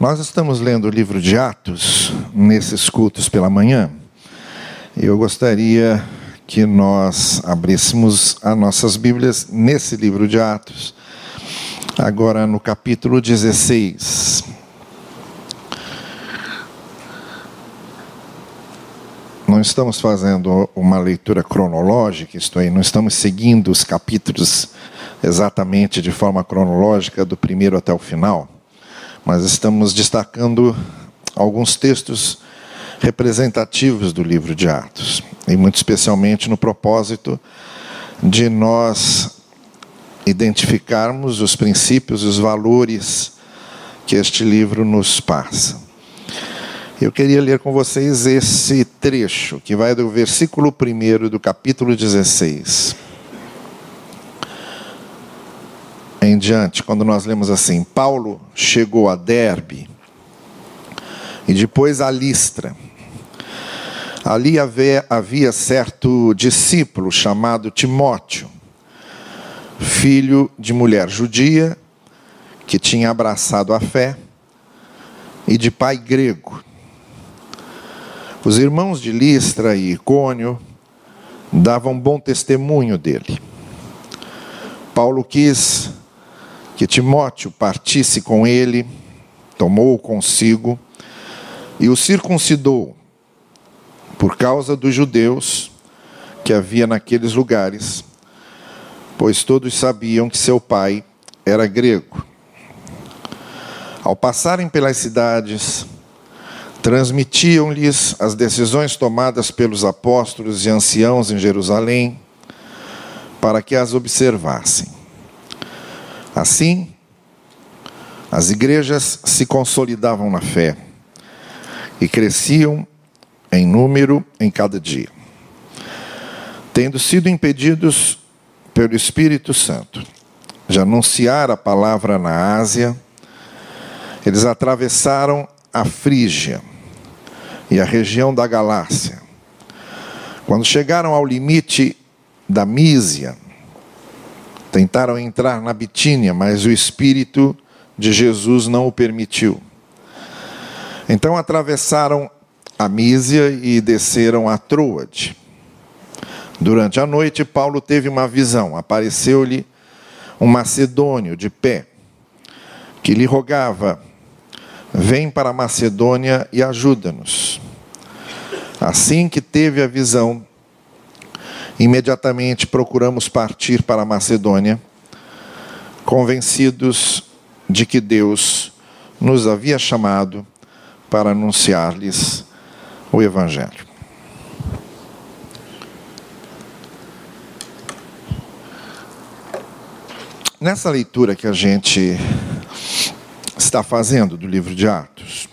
Nós estamos lendo o livro de Atos nesses cultos pela manhã. Eu gostaria que nós abríssemos as nossas Bíblias nesse livro de Atos, agora no capítulo 16. Não estamos fazendo uma leitura cronológica, isto é, não estamos seguindo os capítulos exatamente de forma cronológica, do primeiro até o final mas estamos destacando alguns textos representativos do livro de Atos, e muito especialmente no propósito de nós identificarmos os princípios os valores que este livro nos passa. Eu queria ler com vocês esse trecho, que vai do versículo 1 do capítulo 16 em diante, quando nós lemos assim: Paulo chegou a Derbe e depois a Listra. Ali havia, havia certo discípulo chamado Timóteo, filho de mulher judia, que tinha abraçado a fé, e de pai grego. Os irmãos de Listra e Icônio davam bom testemunho dele. Paulo quis que Timóteo partisse com ele, tomou-o consigo e o circuncidou, por causa dos judeus que havia naqueles lugares, pois todos sabiam que seu pai era grego. Ao passarem pelas cidades, transmitiam-lhes as decisões tomadas pelos apóstolos e anciãos em Jerusalém, para que as observassem. Assim, as igrejas se consolidavam na fé e cresciam em número em cada dia. Tendo sido impedidos pelo Espírito Santo de anunciar a palavra na Ásia, eles atravessaram a Frígia e a região da Galácia. Quando chegaram ao limite da Mísia, Tentaram entrar na Bitínia, mas o Espírito de Jesus não o permitiu. Então atravessaram a Mísia e desceram a Troade. Durante a noite, Paulo teve uma visão. Apareceu-lhe um macedônio de pé, que lhe rogava: Vem para a Macedônia e ajuda-nos. Assim que teve a visão, Imediatamente procuramos partir para a Macedônia, convencidos de que Deus nos havia chamado para anunciar-lhes o Evangelho. Nessa leitura que a gente está fazendo do livro de Atos,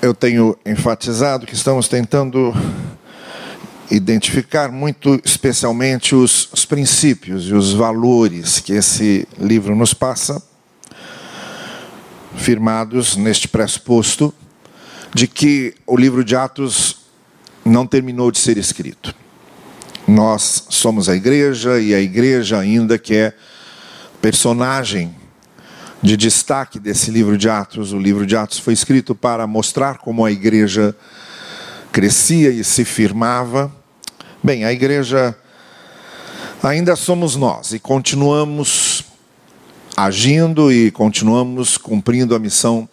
eu tenho enfatizado que estamos tentando identificar muito especialmente os, os princípios e os valores que esse livro nos passa, firmados neste pressuposto de que o livro de Atos não terminou de ser escrito. Nós somos a igreja e a igreja ainda que é personagem de destaque desse livro de Atos. O livro de Atos foi escrito para mostrar como a igreja crescia e se firmava Bem, a igreja ainda somos nós e continuamos agindo e continuamos cumprindo a missão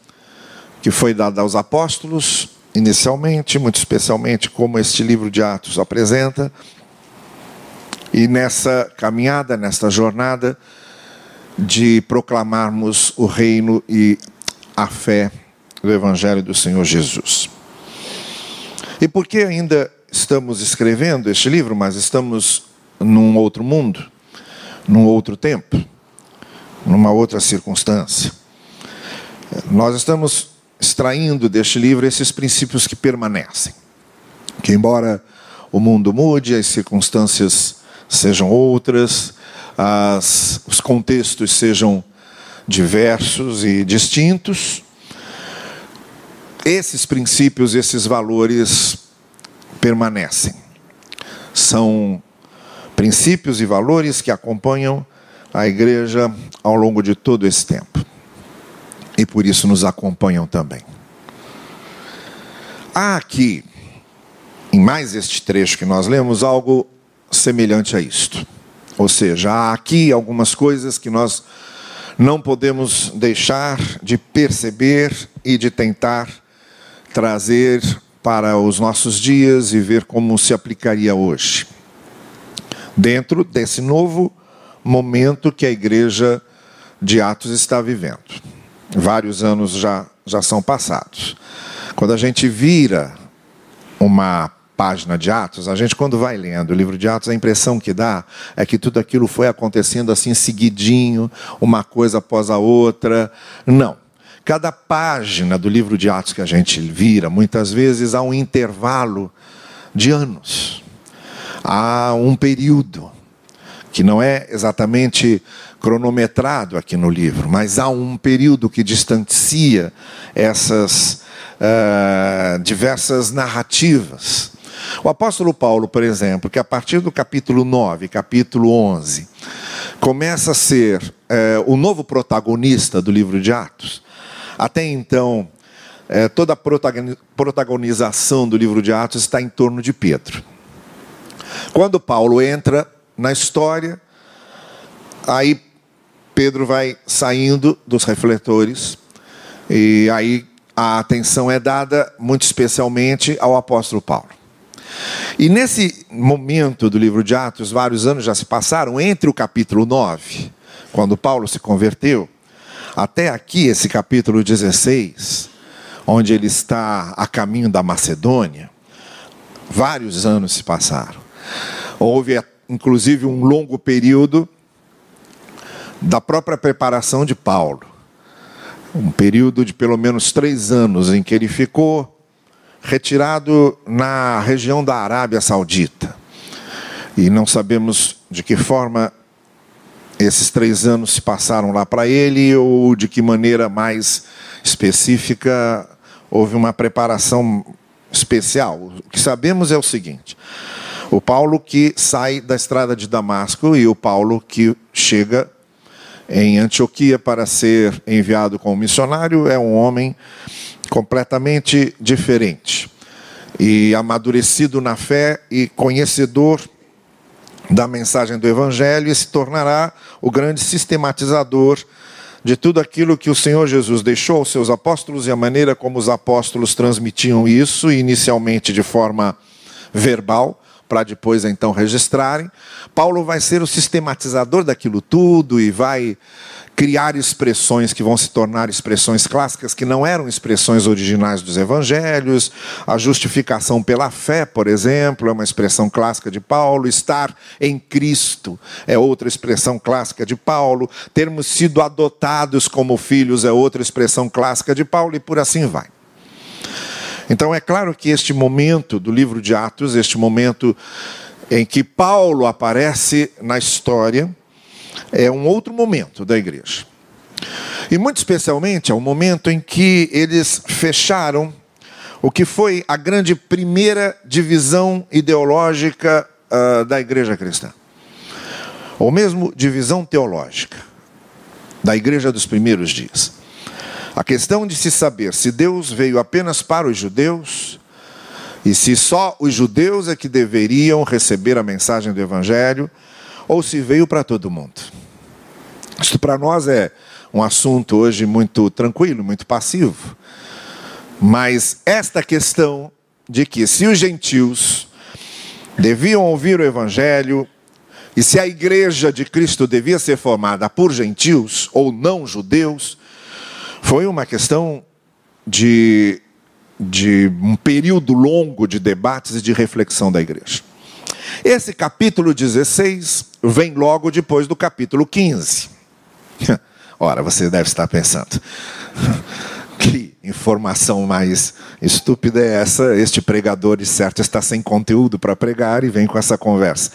que foi dada aos apóstolos, inicialmente, muito especialmente como este livro de Atos apresenta. E nessa caminhada, nesta jornada de proclamarmos o reino e a fé do evangelho do Senhor Jesus. E por que ainda estamos escrevendo este livro, mas estamos num outro mundo, num outro tempo, numa outra circunstância. Nós estamos extraindo deste livro esses princípios que permanecem. Que, embora o mundo mude, as circunstâncias sejam outras, as, os contextos sejam diversos e distintos, esses princípios, esses valores permanecem. São princípios e valores que acompanham a igreja ao longo de todo esse tempo. e por isso nos acompanham também. Há aqui, em mais este trecho que nós lemos, algo semelhante a isto. Ou seja, há aqui algumas coisas que nós não podemos deixar de perceber e de tentar trazer para os nossos dias e ver como se aplicaria hoje. Dentro desse novo momento que a igreja de Atos está vivendo. Vários anos já, já são passados. Quando a gente vira uma página de Atos, a gente, quando vai lendo o livro de Atos, a impressão que dá é que tudo aquilo foi acontecendo assim, seguidinho, uma coisa após a outra. Não. Cada página do livro de Atos que a gente vira, muitas vezes há um intervalo de anos, há um período que não é exatamente cronometrado aqui no livro, mas há um período que distancia essas uh, diversas narrativas. O apóstolo Paulo, por exemplo, que a partir do capítulo 9, capítulo 11, começa a ser uh, o novo protagonista do livro de Atos, até então, uh, toda a protagonização do livro de Atos está em torno de Pedro. Quando Paulo entra na história, aí Pedro vai saindo dos refletores, e aí a atenção é dada muito especialmente ao apóstolo Paulo. E nesse momento do livro de Atos, vários anos já se passaram, entre o capítulo 9, quando Paulo se converteu, até aqui, esse capítulo 16, onde ele está a caminho da Macedônia, vários anos se passaram. Houve, inclusive, um longo período da própria preparação de Paulo. Um período de pelo menos três anos em que ele ficou retirado na região da Arábia Saudita. E não sabemos de que forma esses três anos se passaram lá para ele ou de que maneira mais específica houve uma preparação especial. O que sabemos é o seguinte: o Paulo que sai da estrada de Damasco e o Paulo que chega em Antioquia para ser enviado como missionário é um homem completamente diferente. E amadurecido na fé e conhecedor da mensagem do Evangelho, e se tornará o grande sistematizador de tudo aquilo que o Senhor Jesus deixou aos seus apóstolos e a maneira como os apóstolos transmitiam isso, inicialmente de forma verbal, para depois então registrarem. Paulo vai ser o sistematizador daquilo tudo e vai criar expressões que vão se tornar expressões clássicas, que não eram expressões originais dos evangelhos. A justificação pela fé, por exemplo, é uma expressão clássica de Paulo. Estar em Cristo é outra expressão clássica de Paulo. Termos sido adotados como filhos é outra expressão clássica de Paulo, e por assim vai. Então é claro que este momento do livro de Atos, este momento em que Paulo aparece na história, é um outro momento da igreja. E muito especialmente é o momento em que eles fecharam o que foi a grande primeira divisão ideológica uh, da igreja cristã. Ou mesmo divisão teológica da igreja dos primeiros dias. A questão de se saber se Deus veio apenas para os judeus e se só os judeus é que deveriam receber a mensagem do evangelho ou se veio para todo mundo. Isto para nós é um assunto hoje muito tranquilo, muito passivo. Mas esta questão de que se os gentios deviam ouvir o evangelho e se a igreja de Cristo devia ser formada por gentios ou não judeus, foi uma questão de, de um período longo de debates e de reflexão da igreja. Esse capítulo 16 vem logo depois do capítulo 15. Ora, você deve estar pensando, que informação mais estúpida é essa? Este pregador, de certo, está sem conteúdo para pregar e vem com essa conversa.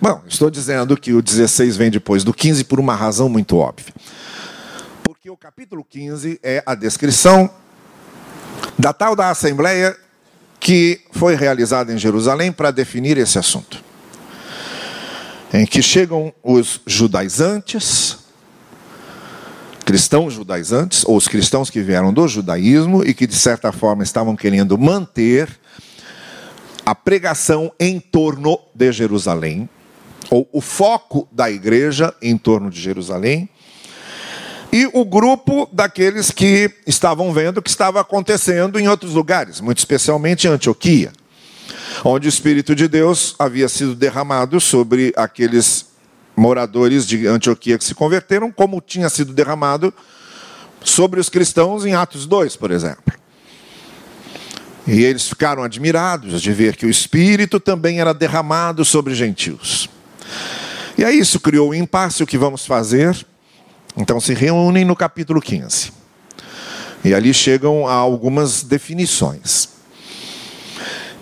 Bom, estou dizendo que o 16 vem depois do 15 por uma razão muito óbvia. Porque o capítulo 15 é a descrição da tal da assembleia que foi realizada em Jerusalém para definir esse assunto. Em que chegam os judaizantes, cristãos judaizantes, ou os cristãos que vieram do judaísmo e que, de certa forma, estavam querendo manter a pregação em torno de Jerusalém, ou o foco da igreja em torno de Jerusalém, e o grupo daqueles que estavam vendo o que estava acontecendo em outros lugares, muito especialmente em Antioquia, onde o Espírito de Deus havia sido derramado sobre aqueles moradores de Antioquia que se converteram, como tinha sido derramado sobre os cristãos em Atos 2, por exemplo. E eles ficaram admirados de ver que o Espírito também era derramado sobre gentios. E aí isso criou um impasse, o que vamos fazer? Então se reúnem no capítulo 15. E ali chegam a algumas definições.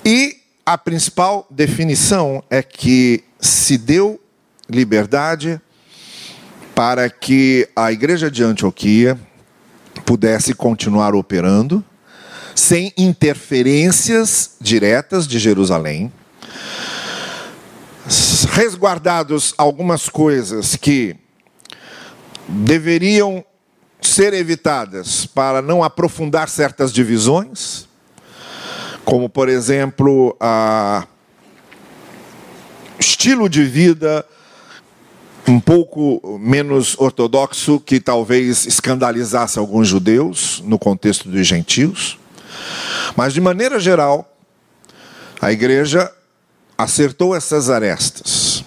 E a principal definição é que se deu liberdade para que a igreja de Antioquia pudesse continuar operando sem interferências diretas de Jerusalém, resguardados algumas coisas que deveriam ser evitadas para não aprofundar certas divisões, como por exemplo, a estilo de vida um pouco menos ortodoxo que talvez escandalizasse alguns judeus no contexto dos gentios. Mas de maneira geral, a igreja acertou essas arestas.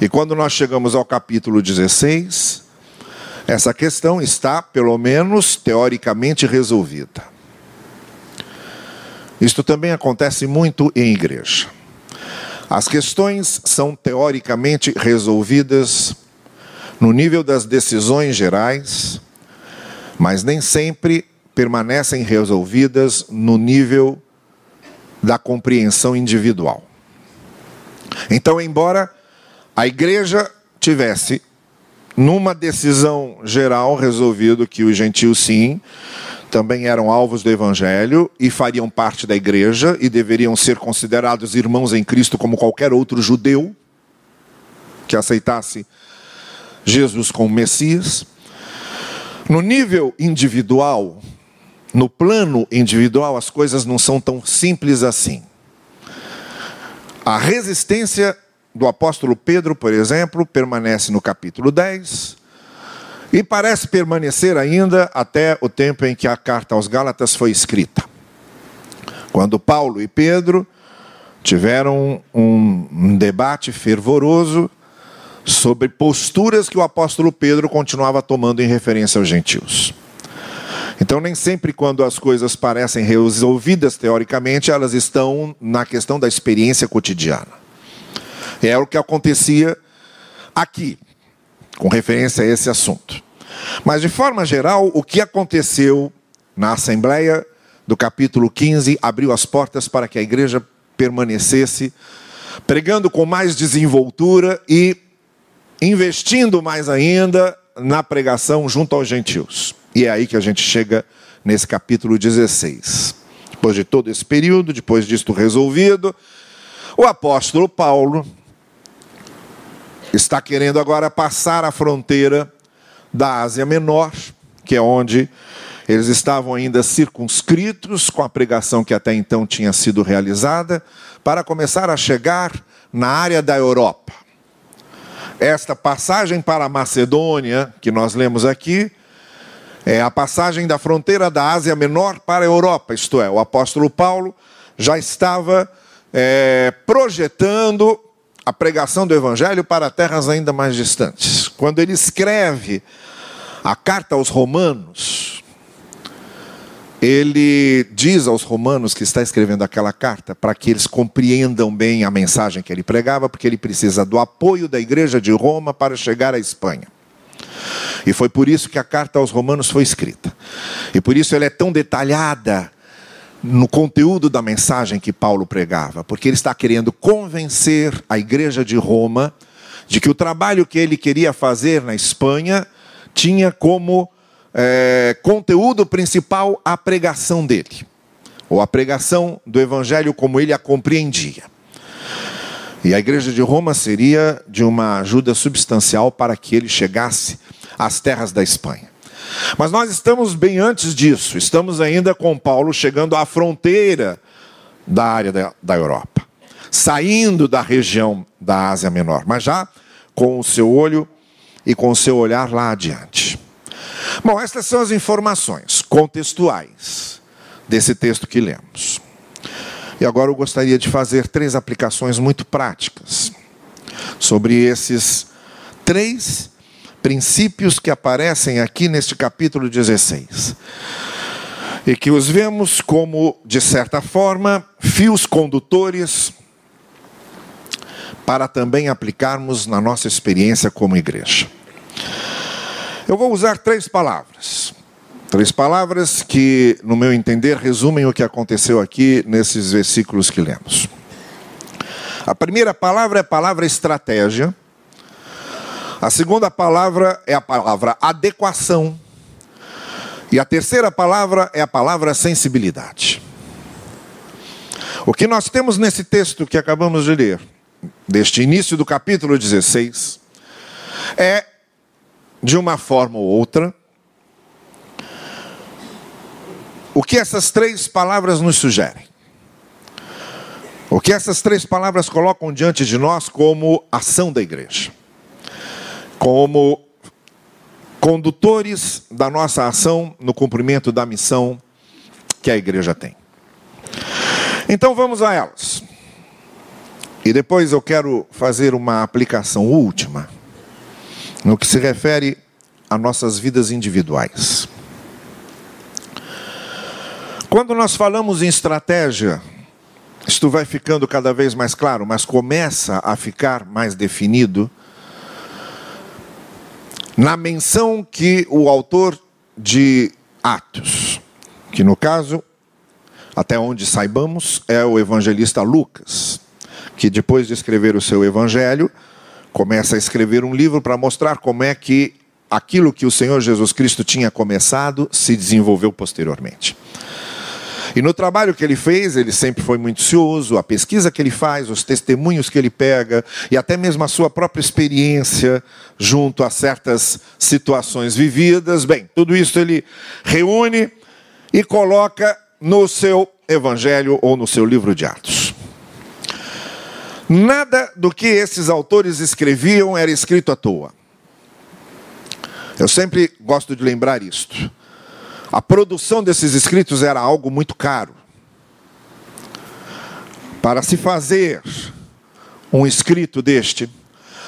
E quando nós chegamos ao capítulo 16, essa questão está, pelo menos teoricamente, resolvida. Isto também acontece muito em igreja. As questões são teoricamente resolvidas no nível das decisões gerais, mas nem sempre permanecem resolvidas no nível da compreensão individual. Então, embora a igreja tivesse numa decisão geral resolvido que os gentios sim também eram alvos do evangelho e fariam parte da igreja e deveriam ser considerados irmãos em Cristo como qualquer outro judeu que aceitasse Jesus como Messias. No nível individual, no plano individual, as coisas não são tão simples assim. A resistência do apóstolo Pedro, por exemplo, permanece no capítulo 10 e parece permanecer ainda até o tempo em que a carta aos Gálatas foi escrita. Quando Paulo e Pedro tiveram um debate fervoroso sobre posturas que o apóstolo Pedro continuava tomando em referência aos gentios. Então, nem sempre, quando as coisas parecem resolvidas teoricamente, elas estão na questão da experiência cotidiana. É o que acontecia aqui, com referência a esse assunto. Mas, de forma geral, o que aconteceu na Assembleia do capítulo 15 abriu as portas para que a igreja permanecesse pregando com mais desenvoltura e investindo mais ainda na pregação junto aos gentios. E é aí que a gente chega nesse capítulo 16. Depois de todo esse período, depois disto resolvido, o apóstolo Paulo está querendo agora passar a fronteira da Ásia Menor, que é onde eles estavam ainda circunscritos com a pregação que até então tinha sido realizada, para começar a chegar na área da Europa. Esta passagem para a Macedônia, que nós lemos aqui, é a passagem da fronteira da Ásia Menor para a Europa, isto é, o apóstolo Paulo já estava é, projetando a pregação do Evangelho para terras ainda mais distantes. Quando ele escreve a carta aos Romanos, ele diz aos romanos que está escrevendo aquela carta para que eles compreendam bem a mensagem que ele pregava, porque ele precisa do apoio da igreja de Roma para chegar à Espanha. E foi por isso que a carta aos Romanos foi escrita. E por isso ela é tão detalhada no conteúdo da mensagem que Paulo pregava, porque ele está querendo convencer a igreja de Roma de que o trabalho que ele queria fazer na Espanha tinha como é, conteúdo principal a pregação dele, ou a pregação do evangelho como ele a compreendia. E a igreja de Roma seria de uma ajuda substancial para que ele chegasse às terras da Espanha. Mas nós estamos bem antes disso, estamos ainda com Paulo chegando à fronteira da área da, da Europa, saindo da região da Ásia Menor, mas já com o seu olho e com o seu olhar lá adiante. Bom, estas são as informações contextuais desse texto que lemos. E agora eu gostaria de fazer três aplicações muito práticas sobre esses três princípios que aparecem aqui neste capítulo 16. E que os vemos como, de certa forma, fios condutores para também aplicarmos na nossa experiência como igreja. Eu vou usar três palavras. Três palavras que, no meu entender, resumem o que aconteceu aqui nesses versículos que lemos. A primeira palavra é a palavra estratégia. A segunda palavra é a palavra adequação. E a terceira palavra é a palavra sensibilidade. O que nós temos nesse texto que acabamos de ler, deste início do capítulo 16, é de uma forma ou outra, o que essas três palavras nos sugerem. O que essas três palavras colocam diante de nós como ação da igreja, como condutores da nossa ação no cumprimento da missão que a igreja tem. Então vamos a elas. E depois eu quero fazer uma aplicação última no que se refere a nossas vidas individuais. Quando nós falamos em estratégia, isto vai ficando cada vez mais claro, mas começa a ficar mais definido na menção que o autor de Atos, que no caso, até onde saibamos, é o evangelista Lucas, que depois de escrever o seu evangelho, começa a escrever um livro para mostrar como é que aquilo que o Senhor Jesus Cristo tinha começado se desenvolveu posteriormente. E no trabalho que ele fez, ele sempre foi muito cioso, a pesquisa que ele faz, os testemunhos que ele pega, e até mesmo a sua própria experiência junto a certas situações vividas. Bem, tudo isso ele reúne e coloca no seu evangelho ou no seu livro de Atos. Nada do que esses autores escreviam era escrito à toa. Eu sempre gosto de lembrar isto. A produção desses escritos era algo muito caro. Para se fazer um escrito deste,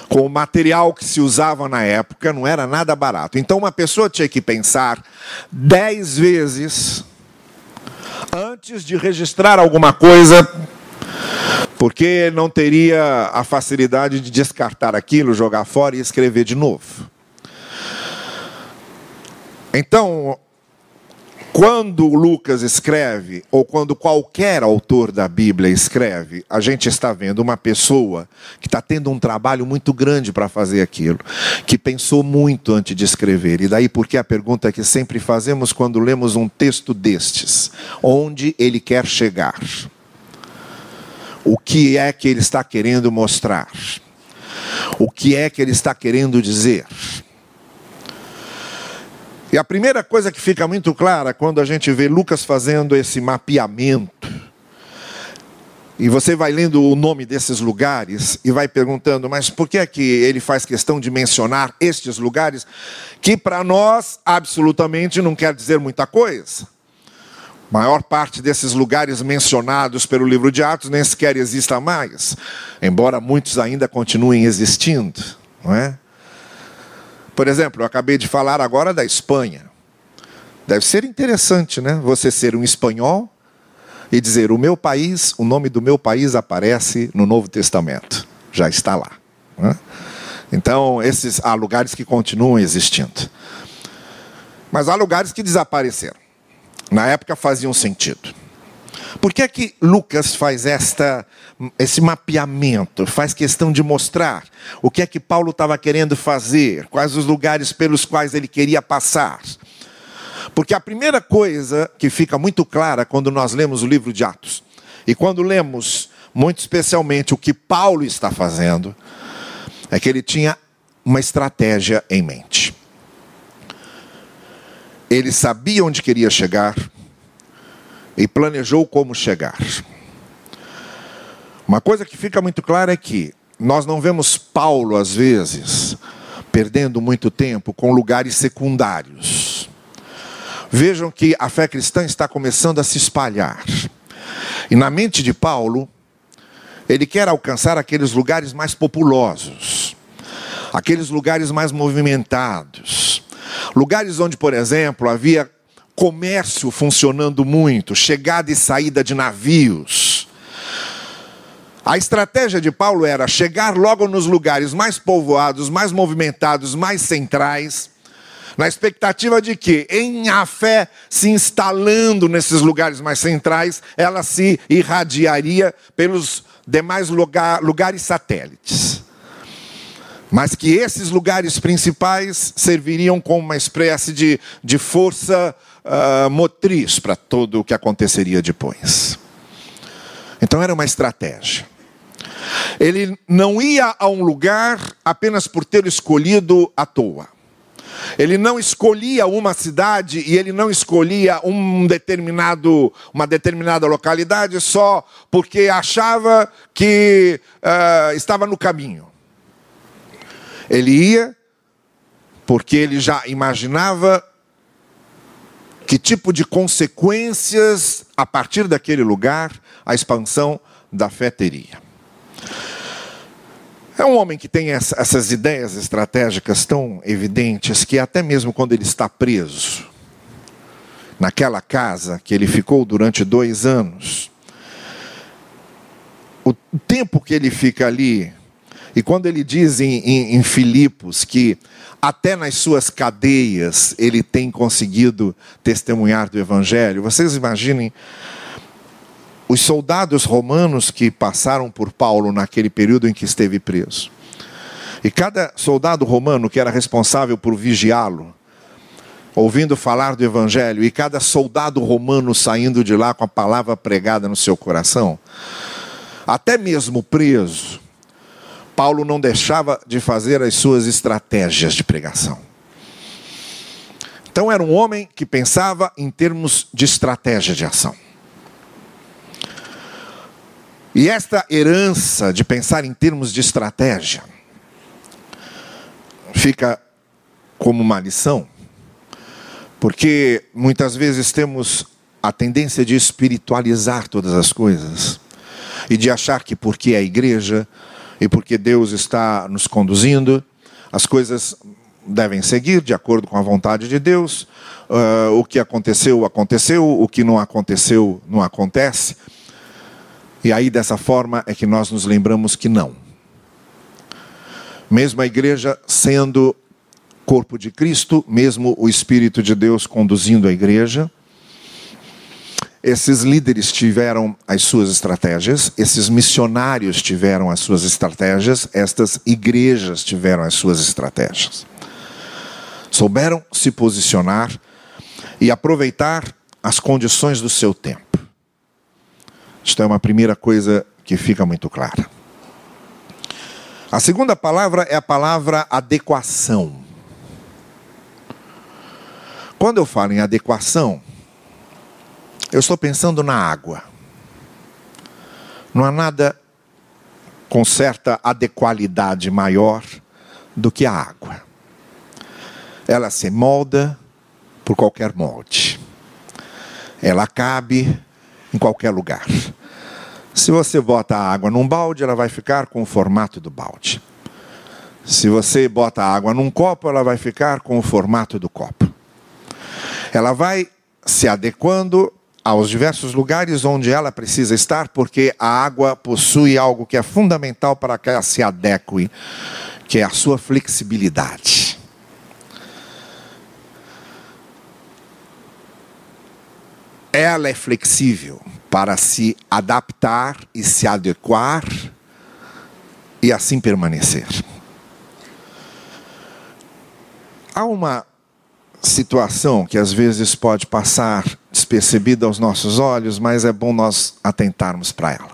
com o material que se usava na época, não era nada barato. Então, uma pessoa tinha que pensar dez vezes antes de registrar alguma coisa porque não teria a facilidade de descartar aquilo, jogar fora e escrever de novo. Então, quando Lucas escreve, ou quando qualquer autor da Bíblia escreve, a gente está vendo uma pessoa que está tendo um trabalho muito grande para fazer aquilo, que pensou muito antes de escrever. E daí porque a pergunta que sempre fazemos quando lemos um texto destes: onde ele quer chegar? o que é que ele está querendo mostrar, o que é que ele está querendo dizer. E a primeira coisa que fica muito clara quando a gente vê Lucas fazendo esse mapeamento, e você vai lendo o nome desses lugares e vai perguntando, mas por que é que ele faz questão de mencionar estes lugares que para nós absolutamente não quer dizer muita coisa? maior parte desses lugares mencionados pelo livro de Atos nem sequer exista mais, embora muitos ainda continuem existindo, não é? Por exemplo, eu acabei de falar agora da Espanha. Deve ser interessante, né? Você ser um espanhol e dizer: o meu país, o nome do meu país aparece no Novo Testamento. Já está lá. É? Então, esses há lugares que continuam existindo. Mas há lugares que desapareceram na época faziam sentido. Por que é que Lucas faz esta, esse mapeamento, faz questão de mostrar o que é que Paulo estava querendo fazer, quais os lugares pelos quais ele queria passar? Porque a primeira coisa que fica muito clara quando nós lemos o livro de Atos, e quando lemos muito especialmente o que Paulo está fazendo, é que ele tinha uma estratégia em mente. Ele sabia onde queria chegar e planejou como chegar. Uma coisa que fica muito clara é que nós não vemos Paulo, às vezes, perdendo muito tempo com lugares secundários. Vejam que a fé cristã está começando a se espalhar. E na mente de Paulo, ele quer alcançar aqueles lugares mais populosos, aqueles lugares mais movimentados, lugares onde, por exemplo, havia comércio funcionando muito, chegada e saída de navios. A estratégia de Paulo era chegar logo nos lugares mais povoados, mais movimentados, mais centrais, na expectativa de que, em a fé se instalando nesses lugares mais centrais, ela se irradiaria pelos demais lugar, lugares satélites. Mas que esses lugares principais serviriam como uma espécie de, de força uh, motriz para todo o que aconteceria depois. Então era uma estratégia. Ele não ia a um lugar apenas por ter escolhido à toa. Ele não escolhia uma cidade e ele não escolhia um determinado, uma determinada localidade só porque achava que uh, estava no caminho. Ele ia porque ele já imaginava que tipo de consequências, a partir daquele lugar, a expansão da fé teria. É um homem que tem essas ideias estratégicas tão evidentes que, até mesmo quando ele está preso, naquela casa que ele ficou durante dois anos, o tempo que ele fica ali, e quando ele diz em, em, em Filipos que até nas suas cadeias ele tem conseguido testemunhar do Evangelho, vocês imaginem os soldados romanos que passaram por Paulo naquele período em que esteve preso. E cada soldado romano que era responsável por vigiá-lo, ouvindo falar do Evangelho, e cada soldado romano saindo de lá com a palavra pregada no seu coração, até mesmo preso, Paulo não deixava de fazer as suas estratégias de pregação. Então era um homem que pensava em termos de estratégia de ação. E esta herança de pensar em termos de estratégia fica como uma lição, porque muitas vezes temos a tendência de espiritualizar todas as coisas e de achar que porque é a igreja e porque Deus está nos conduzindo, as coisas devem seguir de acordo com a vontade de Deus. Uh, o que aconteceu, aconteceu, o que não aconteceu, não acontece. E aí, dessa forma, é que nós nos lembramos que não. Mesmo a igreja sendo corpo de Cristo, mesmo o Espírito de Deus conduzindo a igreja, esses líderes tiveram as suas estratégias, esses missionários tiveram as suas estratégias, estas igrejas tiveram as suas estratégias. Souberam se posicionar e aproveitar as condições do seu tempo. Isto é uma primeira coisa que fica muito clara. A segunda palavra é a palavra adequação. Quando eu falo em adequação, eu estou pensando na água. Não há nada com certa adequalidade maior do que a água. Ela se molda por qualquer molde. Ela cabe em qualquer lugar. Se você bota a água num balde, ela vai ficar com o formato do balde. Se você bota a água num copo, ela vai ficar com o formato do copo. Ela vai se adequando aos diversos lugares onde ela precisa estar, porque a água possui algo que é fundamental para que ela se adeque, que é a sua flexibilidade. Ela é flexível para se adaptar e se adequar e assim permanecer. Há uma situação que às vezes pode passar despercebida aos nossos olhos, mas é bom nós atentarmos para ela.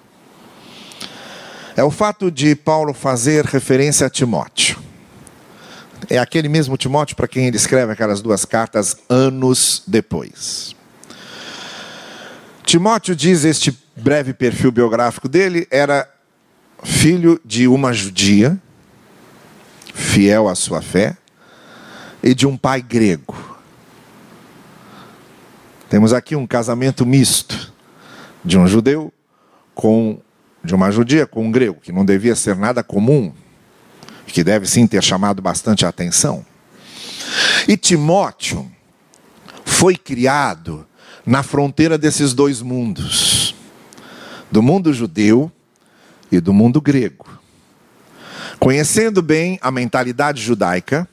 É o fato de Paulo fazer referência a Timóteo. É aquele mesmo Timóteo para quem ele escreve aquelas duas cartas anos depois. Timóteo diz este breve perfil biográfico dele, era filho de uma judia, fiel à sua fé, e de um pai grego. Temos aqui um casamento misto de um judeu com de uma judia com um grego, que não devia ser nada comum, que deve sim ter chamado bastante a atenção. E Timóteo foi criado na fronteira desses dois mundos, do mundo judeu e do mundo grego. Conhecendo bem a mentalidade judaica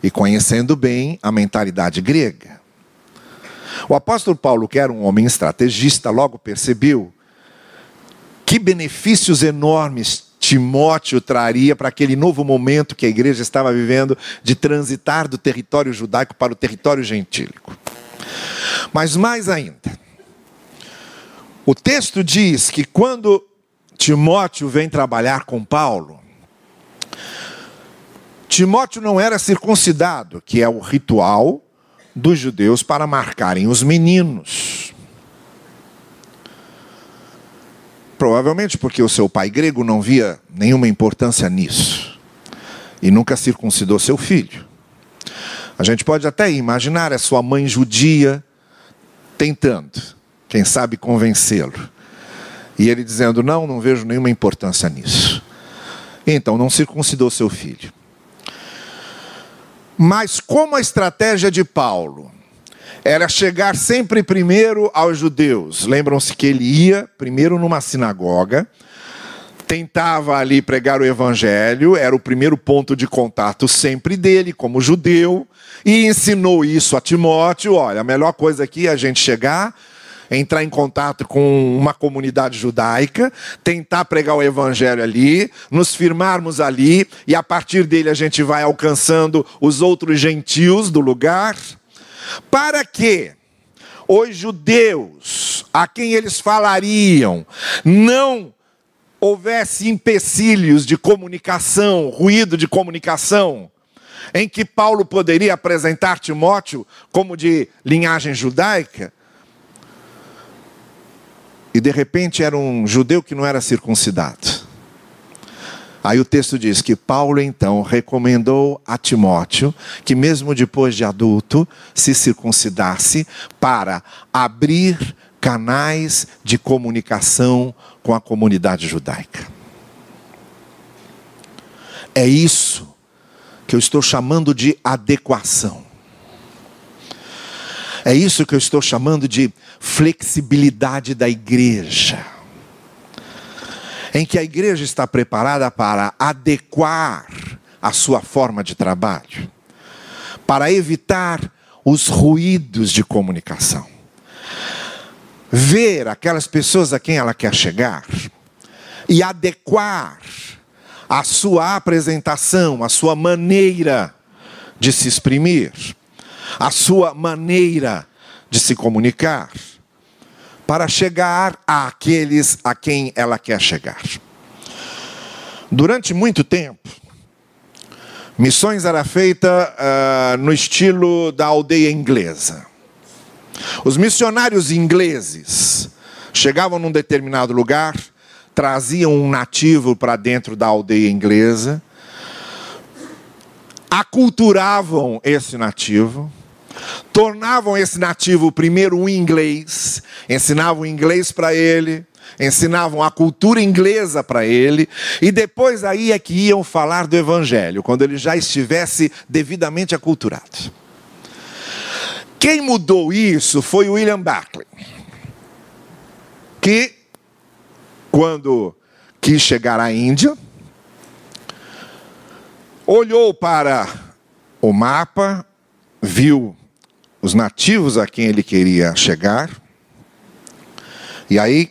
e conhecendo bem a mentalidade grega. O apóstolo Paulo, que era um homem estrategista, logo percebeu que benefícios enormes Timóteo traria para aquele novo momento que a igreja estava vivendo de transitar do território judaico para o território gentílico. Mas mais ainda, o texto diz que quando Timóteo vem trabalhar com Paulo, Timóteo não era circuncidado, que é o ritual dos judeus para marcarem os meninos. Provavelmente porque o seu pai grego não via nenhuma importância nisso e nunca circuncidou seu filho. A gente pode até imaginar a sua mãe judia tentando, quem sabe convencê-lo. E ele dizendo: Não, não vejo nenhuma importância nisso. Então não circuncidou seu filho. Mas como a estratégia de Paulo era chegar sempre primeiro aos judeus, lembram-se que ele ia primeiro numa sinagoga, tentava ali pregar o evangelho, era o primeiro ponto de contato sempre dele, como judeu, e ensinou isso a Timóteo: olha, a melhor coisa aqui é a gente chegar, entrar em contato com uma comunidade judaica, tentar pregar o evangelho ali, nos firmarmos ali, e a partir dele a gente vai alcançando os outros gentios do lugar, para que os judeus a quem eles falariam não houvesse empecilhos de comunicação, ruído de comunicação, em que Paulo poderia apresentar Timóteo como de linhagem judaica, e de repente era um judeu que não era circuncidado. Aí o texto diz que Paulo então recomendou a Timóteo que, mesmo depois de adulto, se circuncidasse para abrir canais de comunicação com a comunidade judaica. É isso que eu estou chamando de adequação. É isso que eu estou chamando de flexibilidade da igreja. Em que a igreja está preparada para adequar a sua forma de trabalho, para evitar os ruídos de comunicação. Ver aquelas pessoas a quem ela quer chegar e adequar a sua apresentação, a sua maneira de se exprimir, a sua maneira de se comunicar para chegar àqueles a quem ela quer chegar. Durante muito tempo, missões era feita uh, no estilo da aldeia inglesa. Os missionários ingleses chegavam num determinado lugar, traziam um nativo para dentro da aldeia inglesa, aculturavam esse nativo, tornavam esse nativo primeiro um inglês, ensinavam inglês para ele, ensinavam a cultura inglesa para ele, e depois aí é que iam falar do evangelho, quando ele já estivesse devidamente aculturado. Quem mudou isso foi William Barclay, que quando quis chegar à Índia, olhou para o mapa, viu os nativos a quem ele queria chegar, e aí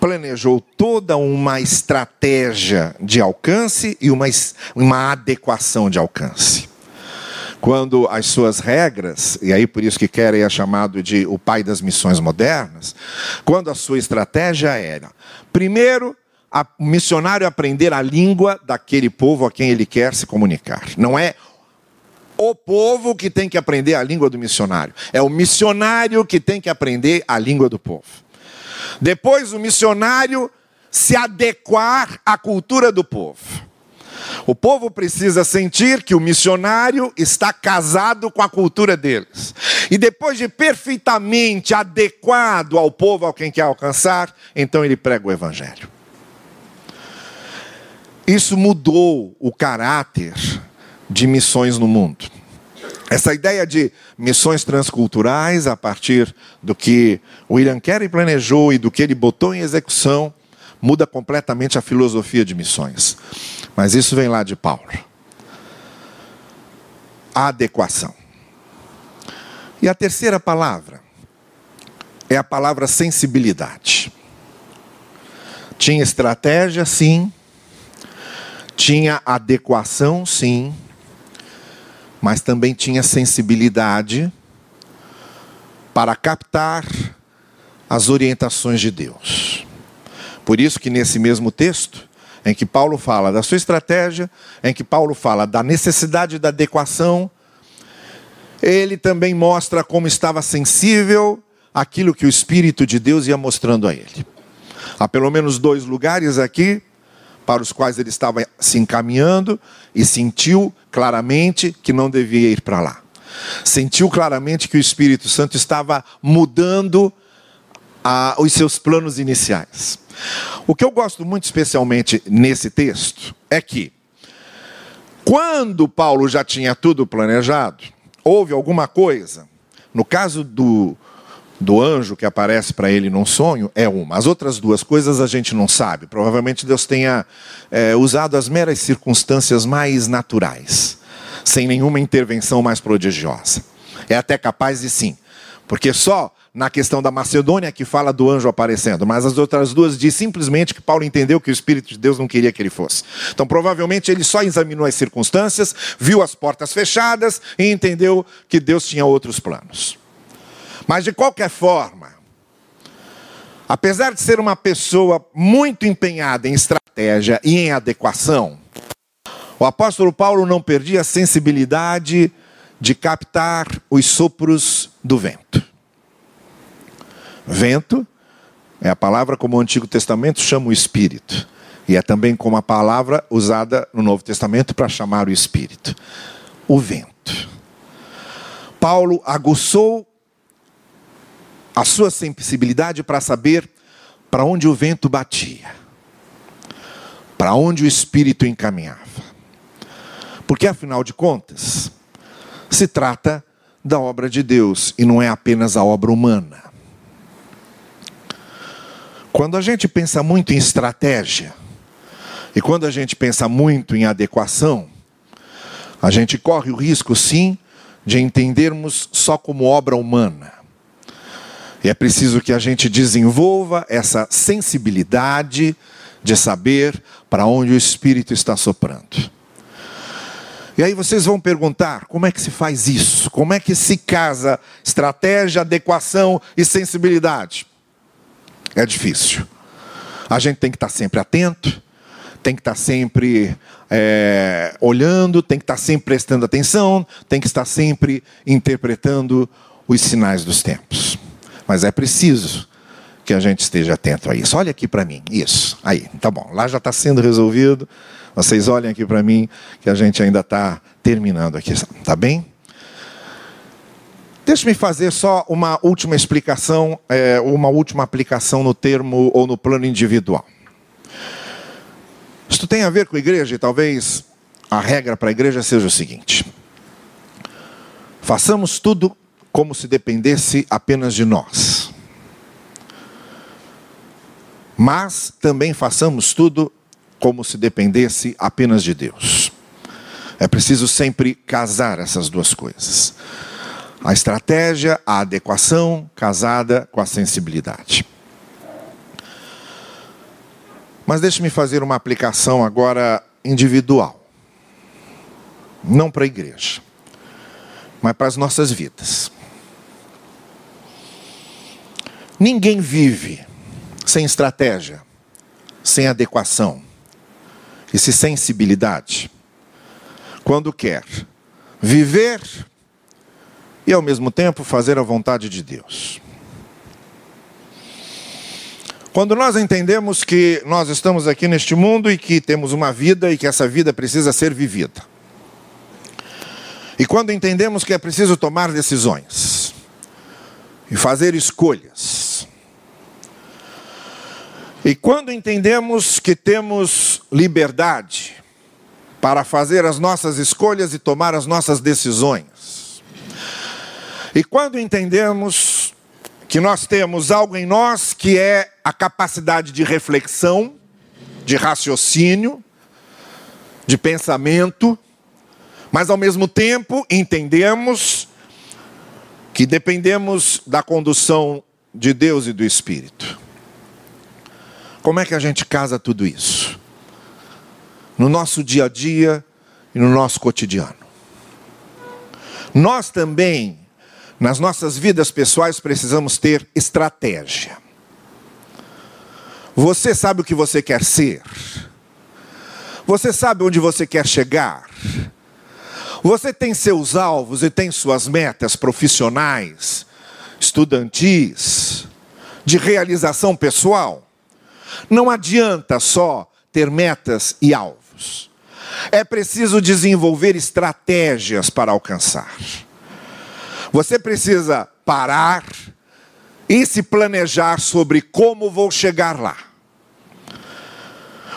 planejou toda uma estratégia de alcance e uma, uma adequação de alcance. Quando as suas regras, e aí por isso que Kerry é chamado de o pai das missões modernas, quando a sua estratégia era, primeiro, o missionário aprender a língua daquele povo a quem ele quer se comunicar. Não é o povo que tem que aprender a língua do missionário, é o missionário que tem que aprender a língua do povo. Depois, o missionário se adequar à cultura do povo. O povo precisa sentir que o missionário está casado com a cultura deles. E depois de perfeitamente adequado ao povo ao quem quer alcançar, então ele prega o evangelho. Isso mudou o caráter de missões no mundo. Essa ideia de missões transculturais, a partir do que William Carey planejou e do que ele botou em execução, muda completamente a filosofia de missões. Mas isso vem lá de Paulo. A adequação. E a terceira palavra é a palavra sensibilidade. Tinha estratégia, sim. Tinha adequação, sim. Mas também tinha sensibilidade para captar as orientações de Deus. Por isso que nesse mesmo texto, em que Paulo fala da sua estratégia, em que Paulo fala da necessidade da adequação, ele também mostra como estava sensível aquilo que o Espírito de Deus ia mostrando a ele. Há pelo menos dois lugares aqui para os quais ele estava se encaminhando e sentiu claramente que não devia ir para lá. Sentiu claramente que o Espírito Santo estava mudando a, os seus planos iniciais. O que eu gosto muito especialmente nesse texto é que, quando Paulo já tinha tudo planejado, houve alguma coisa, no caso do, do anjo que aparece para ele num sonho, é uma. As outras duas coisas a gente não sabe. Provavelmente Deus tenha é, usado as meras circunstâncias mais naturais, sem nenhuma intervenção mais prodigiosa. É até capaz de sim, porque só na questão da Macedônia, que fala do anjo aparecendo, mas as outras duas diz simplesmente que Paulo entendeu que o Espírito de Deus não queria que ele fosse. Então, provavelmente, ele só examinou as circunstâncias, viu as portas fechadas e entendeu que Deus tinha outros planos. Mas, de qualquer forma, apesar de ser uma pessoa muito empenhada em estratégia e em adequação, o apóstolo Paulo não perdia a sensibilidade de captar os sopros do vento. Vento é a palavra como o Antigo Testamento chama o Espírito. E é também como a palavra usada no Novo Testamento para chamar o Espírito. O vento. Paulo aguçou a sua sensibilidade para saber para onde o vento batia, para onde o Espírito encaminhava. Porque, afinal de contas, se trata da obra de Deus e não é apenas a obra humana. Quando a gente pensa muito em estratégia e quando a gente pensa muito em adequação, a gente corre o risco, sim, de entendermos só como obra humana. E é preciso que a gente desenvolva essa sensibilidade de saber para onde o Espírito está soprando. E aí vocês vão perguntar: como é que se faz isso? Como é que se casa estratégia, adequação e sensibilidade? É difícil. A gente tem que estar sempre atento, tem que estar sempre é, olhando, tem que estar sempre prestando atenção, tem que estar sempre interpretando os sinais dos tempos. Mas é preciso que a gente esteja atento a isso. Olha aqui para mim, isso, aí, tá bom, lá já está sendo resolvido. Vocês olhem aqui para mim, que a gente ainda está terminando aqui, tá bem? Deixe-me fazer só uma última explicação, é, uma última aplicação no termo ou no plano individual. Isto tem a ver com a igreja e talvez a regra para a igreja seja o seguinte: façamos tudo como se dependesse apenas de nós. Mas também façamos tudo como se dependesse apenas de Deus. É preciso sempre casar essas duas coisas. A estratégia, a adequação casada com a sensibilidade. Mas deixe-me fazer uma aplicação agora individual. Não para a igreja, mas para as nossas vidas. Ninguém vive sem estratégia, sem adequação e sem sensibilidade. Quando quer viver e ao mesmo tempo fazer a vontade de Deus. Quando nós entendemos que nós estamos aqui neste mundo e que temos uma vida e que essa vida precisa ser vivida. E quando entendemos que é preciso tomar decisões e fazer escolhas. E quando entendemos que temos liberdade para fazer as nossas escolhas e tomar as nossas decisões. E quando entendemos que nós temos algo em nós que é a capacidade de reflexão, de raciocínio, de pensamento, mas ao mesmo tempo entendemos que dependemos da condução de Deus e do Espírito. Como é que a gente casa tudo isso? No nosso dia a dia e no nosso cotidiano. Nós também nas nossas vidas pessoais precisamos ter estratégia. Você sabe o que você quer ser? Você sabe onde você quer chegar? Você tem seus alvos e tem suas metas profissionais, estudantis, de realização pessoal? Não adianta só ter metas e alvos. É preciso desenvolver estratégias para alcançar. Você precisa parar e se planejar sobre como vou chegar lá.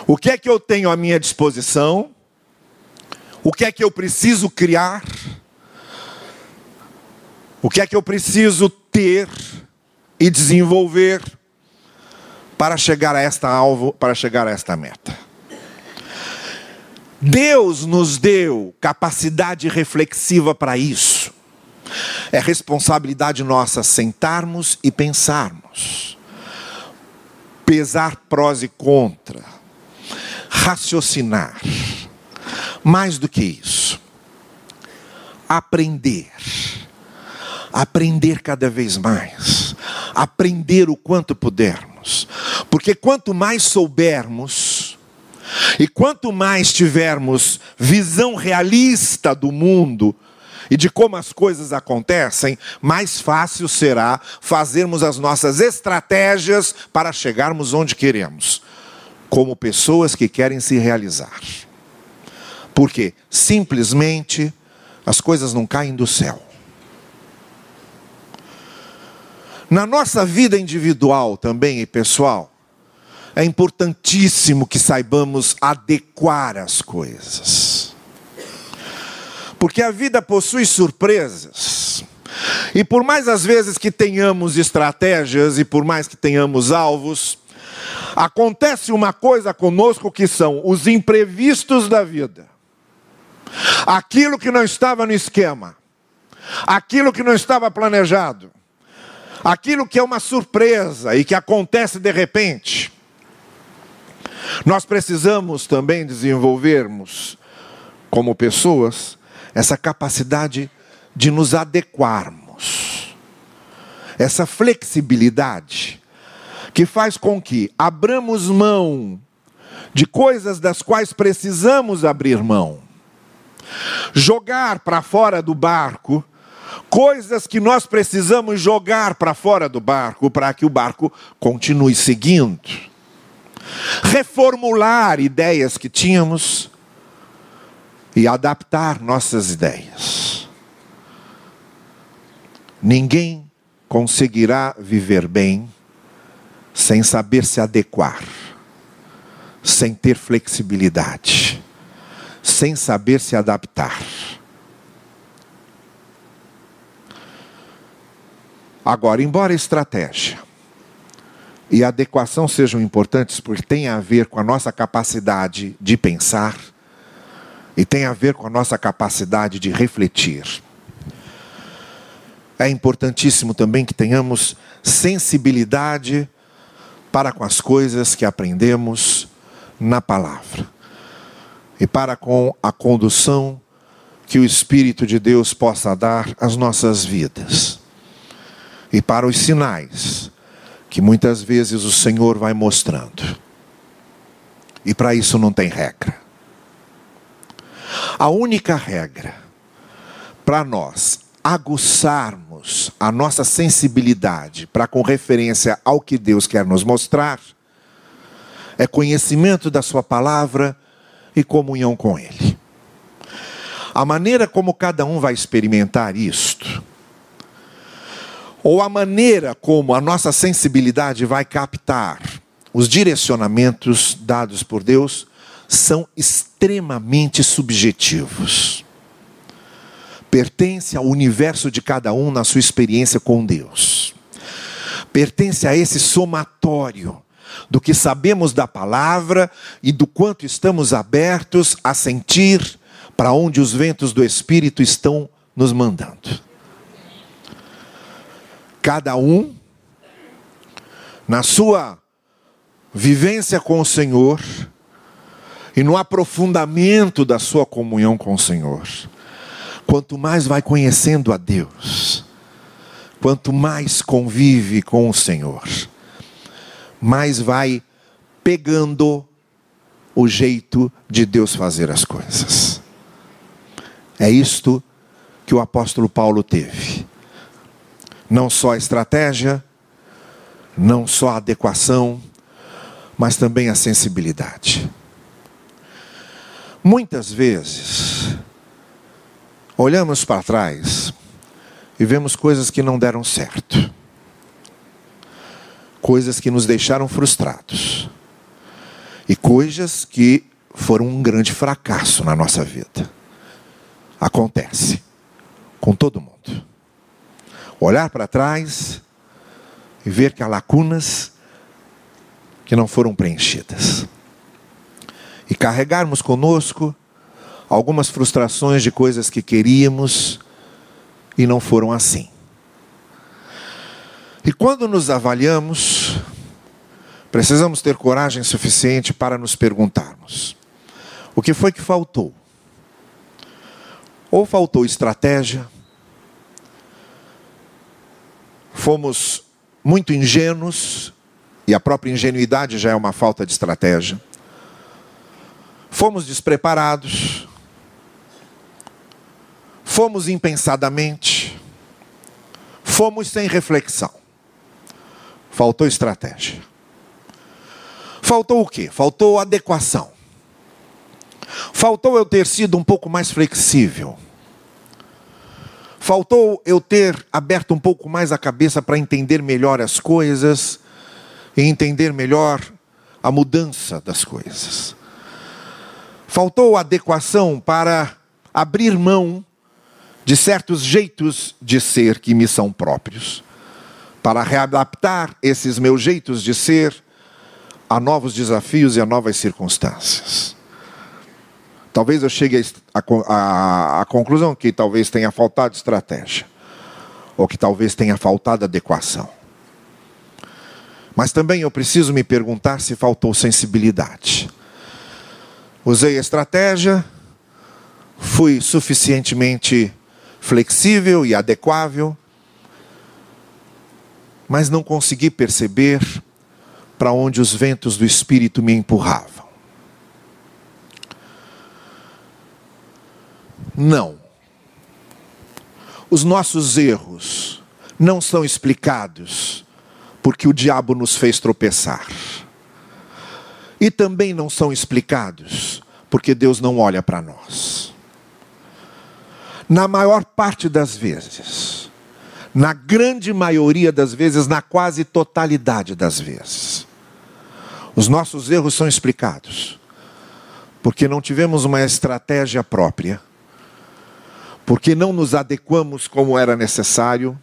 O que é que eu tenho à minha disposição? O que é que eu preciso criar? O que é que eu preciso ter e desenvolver para chegar a esta alvo, para chegar a esta meta? Deus nos deu capacidade reflexiva para isso. É responsabilidade nossa sentarmos e pensarmos, pesar prós e contra, raciocinar. Mais do que isso, aprender. Aprender cada vez mais. Aprender o quanto pudermos. Porque quanto mais soubermos, e quanto mais tivermos visão realista do mundo, e de como as coisas acontecem, mais fácil será fazermos as nossas estratégias para chegarmos onde queremos, como pessoas que querem se realizar. Porque simplesmente as coisas não caem do céu. Na nossa vida individual também e pessoal, é importantíssimo que saibamos adequar as coisas. Porque a vida possui surpresas. E por mais às vezes que tenhamos estratégias e por mais que tenhamos alvos, acontece uma coisa conosco que são os imprevistos da vida. Aquilo que não estava no esquema, aquilo que não estava planejado, aquilo que é uma surpresa e que acontece de repente. Nós precisamos também desenvolvermos, como pessoas, essa capacidade de nos adequarmos, essa flexibilidade que faz com que abramos mão de coisas das quais precisamos abrir mão, jogar para fora do barco coisas que nós precisamos jogar para fora do barco para que o barco continue seguindo. Reformular ideias que tínhamos e adaptar nossas ideias. Ninguém conseguirá viver bem sem saber se adequar, sem ter flexibilidade, sem saber se adaptar. Agora, embora estratégia e adequação sejam importantes porque tem a ver com a nossa capacidade de pensar, e tem a ver com a nossa capacidade de refletir. É importantíssimo também que tenhamos sensibilidade para com as coisas que aprendemos na palavra e para com a condução que o Espírito de Deus possa dar às nossas vidas e para os sinais que muitas vezes o Senhor vai mostrando. E para isso não tem regra. A única regra para nós aguçarmos a nossa sensibilidade para com referência ao que Deus quer nos mostrar é conhecimento da Sua palavra e comunhão com Ele. A maneira como cada um vai experimentar isto, ou a maneira como a nossa sensibilidade vai captar os direcionamentos dados por Deus, são extremamente subjetivos. Pertence ao universo de cada um na sua experiência com Deus. Pertence a esse somatório do que sabemos da palavra e do quanto estamos abertos a sentir para onde os ventos do Espírito estão nos mandando. Cada um, na sua vivência com o Senhor e no aprofundamento da sua comunhão com o Senhor, quanto mais vai conhecendo a Deus, quanto mais convive com o Senhor, mais vai pegando o jeito de Deus fazer as coisas. É isto que o apóstolo Paulo teve. Não só a estratégia, não só adequação, mas também a sensibilidade. Muitas vezes, olhamos para trás e vemos coisas que não deram certo coisas que nos deixaram frustrados e coisas que foram um grande fracasso na nossa vida. Acontece com todo mundo. Olhar para trás e ver que há lacunas que não foram preenchidas. E carregarmos conosco algumas frustrações de coisas que queríamos e não foram assim. E quando nos avaliamos, precisamos ter coragem suficiente para nos perguntarmos: o que foi que faltou? Ou faltou estratégia? Fomos muito ingênuos, e a própria ingenuidade já é uma falta de estratégia. Fomos despreparados. Fomos impensadamente. Fomos sem reflexão. Faltou estratégia. Faltou o quê? Faltou adequação. Faltou eu ter sido um pouco mais flexível. Faltou eu ter aberto um pouco mais a cabeça para entender melhor as coisas e entender melhor a mudança das coisas. Faltou adequação para abrir mão de certos jeitos de ser que me são próprios para readaptar esses meus jeitos de ser a novos desafios e a novas circunstâncias. Talvez eu chegue à conclusão que talvez tenha faltado estratégia, ou que talvez tenha faltado adequação. Mas também eu preciso me perguntar se faltou sensibilidade. Usei estratégia, fui suficientemente flexível e adequável, mas não consegui perceber para onde os ventos do Espírito me empurravam. Não. Os nossos erros não são explicados porque o diabo nos fez tropeçar. E também não são explicados porque Deus não olha para nós. Na maior parte das vezes, na grande maioria das vezes, na quase totalidade das vezes. Os nossos erros são explicados porque não tivemos uma estratégia própria, porque não nos adequamos como era necessário,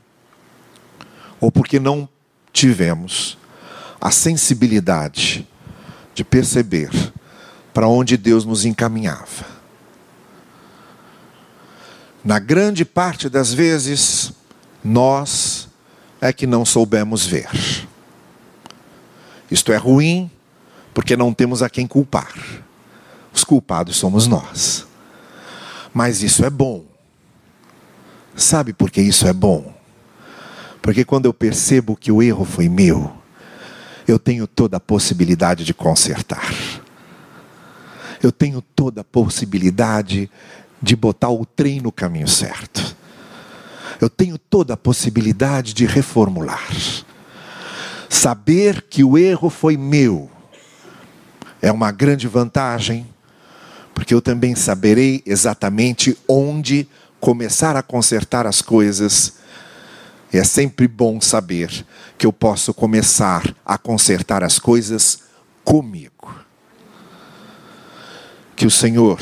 ou porque não tivemos a sensibilidade de perceber para onde Deus nos encaminhava. Na grande parte das vezes, nós é que não soubemos ver. Isto é ruim, porque não temos a quem culpar. Os culpados somos nós. Mas isso é bom. Sabe por que isso é bom? Porque quando eu percebo que o erro foi meu, eu tenho toda a possibilidade de consertar. eu tenho toda a possibilidade de botar o trem no caminho certo. Eu tenho toda a possibilidade de reformular. Saber que o erro foi meu é uma grande vantagem, porque eu também saberei exatamente onde começar a consertar as coisas. E é sempre bom saber que eu posso começar a consertar as coisas comigo. Que o Senhor